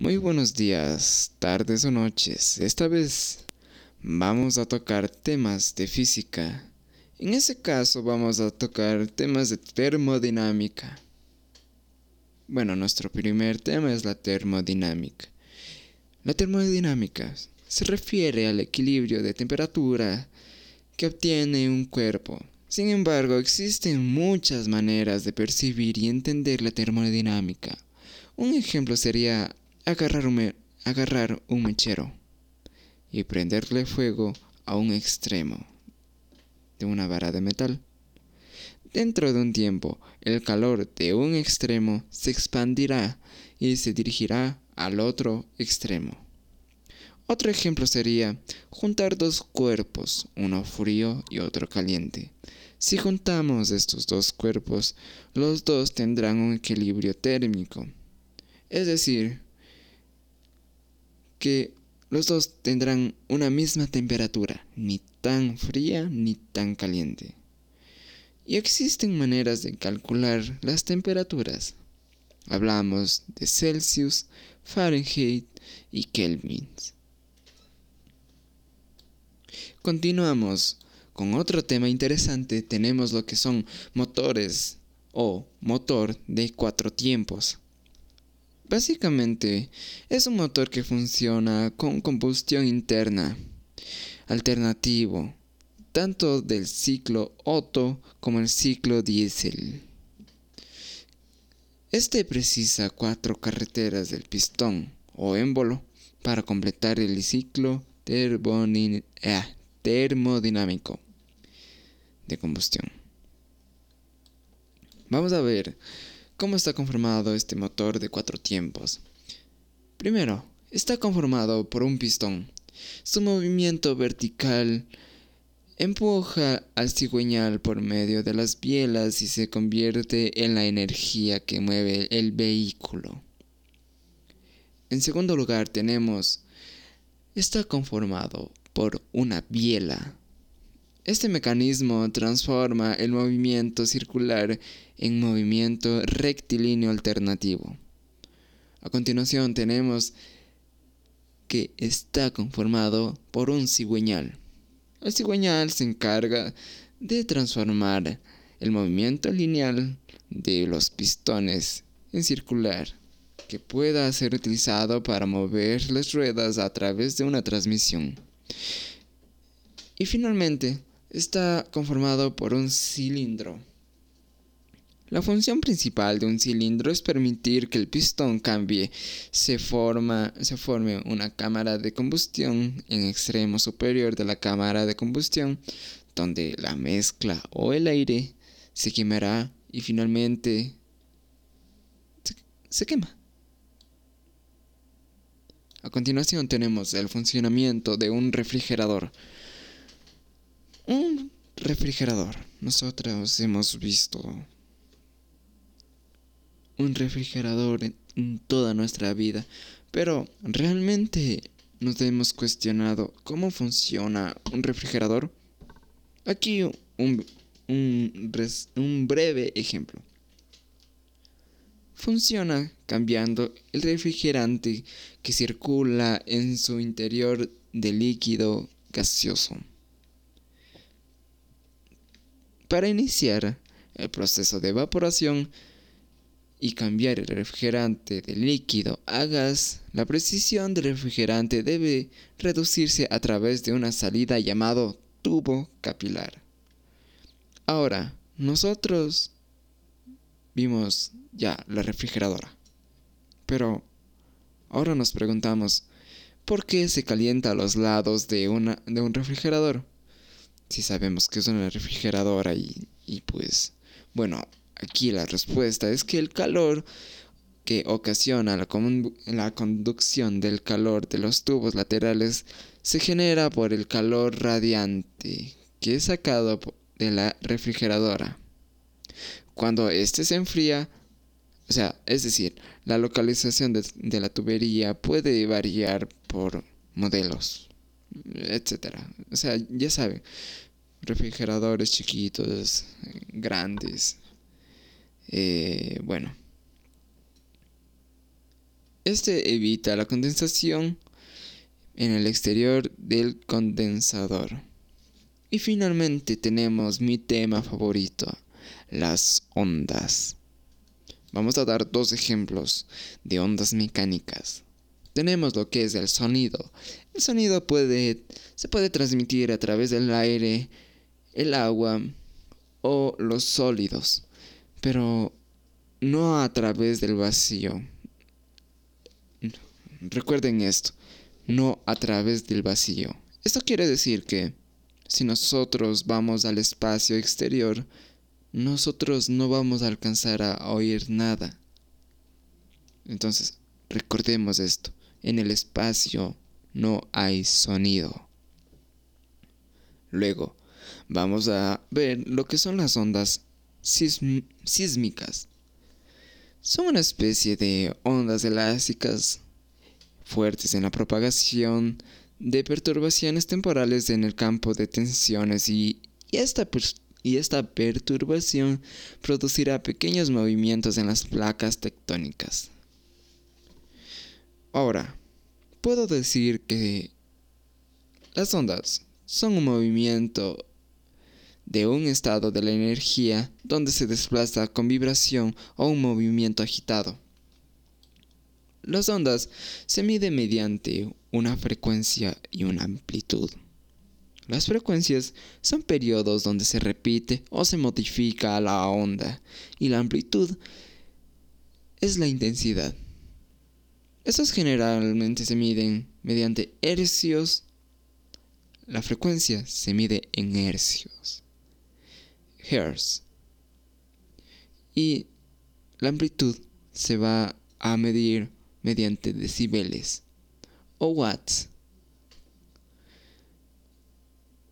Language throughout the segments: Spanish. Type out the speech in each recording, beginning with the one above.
Muy buenos días, tardes o noches. Esta vez vamos a tocar temas de física. En ese caso vamos a tocar temas de termodinámica. Bueno, nuestro primer tema es la termodinámica. La termodinámica se refiere al equilibrio de temperatura que obtiene un cuerpo. Sin embargo, existen muchas maneras de percibir y entender la termodinámica. Un ejemplo sería agarrar un, agarrar un mechero y prenderle fuego a un extremo de una vara de metal. Dentro de un tiempo, el calor de un extremo se expandirá y se dirigirá al otro extremo. Otro ejemplo sería juntar dos cuerpos, uno frío y otro caliente. Si juntamos estos dos cuerpos, los dos tendrán un equilibrio térmico. Es decir, que los dos tendrán una misma temperatura, ni tan fría ni tan caliente. Y existen maneras de calcular las temperaturas. Hablamos de Celsius, Fahrenheit y Kelvin. Continuamos con otro tema interesante. Tenemos lo que son motores o motor de cuatro tiempos. Básicamente es un motor que funciona con combustión interna, alternativo, tanto del ciclo Otto como el ciclo diésel. Este precisa cuatro carreteras del pistón o émbolo para completar el ciclo ah, termodinámico de combustión. Vamos a ver ¿Cómo está conformado este motor de cuatro tiempos? Primero, está conformado por un pistón. Su movimiento vertical empuja al cigüeñal por medio de las bielas y se convierte en la energía que mueve el vehículo. En segundo lugar tenemos, está conformado por una biela. Este mecanismo transforma el movimiento circular en movimiento rectilíneo alternativo. A continuación tenemos que está conformado por un cigüeñal. El cigüeñal se encarga de transformar el movimiento lineal de los pistones en circular, que pueda ser utilizado para mover las ruedas a través de una transmisión. Y finalmente, está conformado por un cilindro. La función principal de un cilindro es permitir que el pistón cambie, se, forma, se forme una cámara de combustión en extremo superior de la cámara de combustión, donde la mezcla o el aire se quemará y finalmente se quema. A continuación tenemos el funcionamiento de un refrigerador. Refrigerador. Nosotros hemos visto un refrigerador en toda nuestra vida, pero realmente nos hemos cuestionado cómo funciona un refrigerador. Aquí un, un breve ejemplo. Funciona cambiando el refrigerante que circula en su interior de líquido gaseoso. Para iniciar el proceso de evaporación y cambiar el refrigerante de líquido a gas, la precisión del refrigerante debe reducirse a través de una salida llamado tubo capilar. Ahora, nosotros vimos ya la refrigeradora. Pero ahora nos preguntamos, ¿por qué se calienta a los lados de, una, de un refrigerador? Si sabemos que es una refrigeradora y, y pues bueno, aquí la respuesta es que el calor que ocasiona la, conducción del calor de los tubos laterales se genera por el calor radiante que es sacado de la refrigeradora. Cuando éste se enfría, o sea, es decir, la localización de, de la tubería puede variar por modelos etcétera. O sea, ya saben, refrigeradores chiquitos, grandes. Eh, bueno, Este evita la condensación en el exterior del condensador. Y finalmente tenemos mi tema favorito, las ondas. Vamos a dar dos ejemplos de ondas mecánicas. Tenemos lo que es el sonido. El sonido puede, se puede transmitir a través del aire, el agua o los sólidos, pero no a través del vacío. Recuerden esto, no a través del vacío. Esto quiere decir que si nosotros vamos al espacio exterior, nosotros no vamos a alcanzar a oír nada. Entonces, recordemos esto, en el espacio no hay sonido. Luego, vamos a ver lo que son las ondas sísmicas. Son una especie de ondas elásticas fuertes en la propagación de perturbaciones temporales en el campo de tensiones y, esta, y esta perturbación producirá pequeños movimientos en las placas tectónicas. Ahora, puedo decir que las ondas son un movimiento de un estado de la energía donde se desplaza con vibración o un movimiento agitado. Las ondas se miden mediante una frecuencia y una amplitud. Las frecuencias son periodos donde se repite o se modifica la onda y la amplitud es la intensidad. Estas generalmente se miden mediante hercios. La frecuencia se mide en hercios. Hertz. Y la amplitud se va a medir mediante decibeles o watts.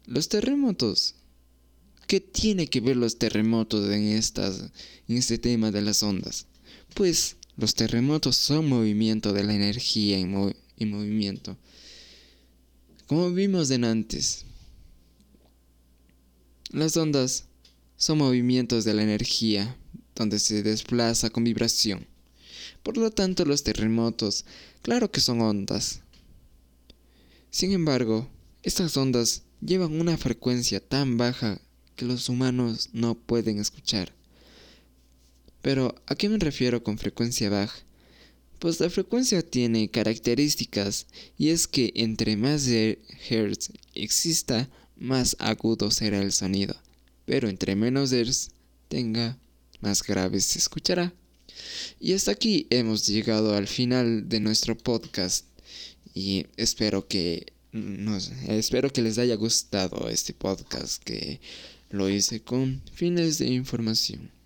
Los terremotos. ¿Qué tiene que ver los terremotos en, en este tema de las ondas? Pues los terremotos son movimiento de la energía en, movimiento. Como vimos en antes, las ondas son movimientos de la energía donde se desplaza con vibración. Por lo tanto, los terremotos, claro que son ondas. Sin embargo, estas ondas llevan una frecuencia tan baja que los humanos no pueden escuchar. Pero, ¿a qué me refiero con frecuencia baja? Pues la frecuencia tiene características y es que entre más hertz exista, más agudo será el sonido. Pero entre menos hertz tenga, más grave se escuchará. Y hasta aquí hemos llegado al final de nuestro podcast y espero que espero que les haya gustado este podcast que lo hice con fines de información.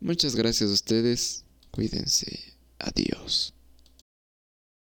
Muchas gracias a ustedes. Cuídense. Adiós.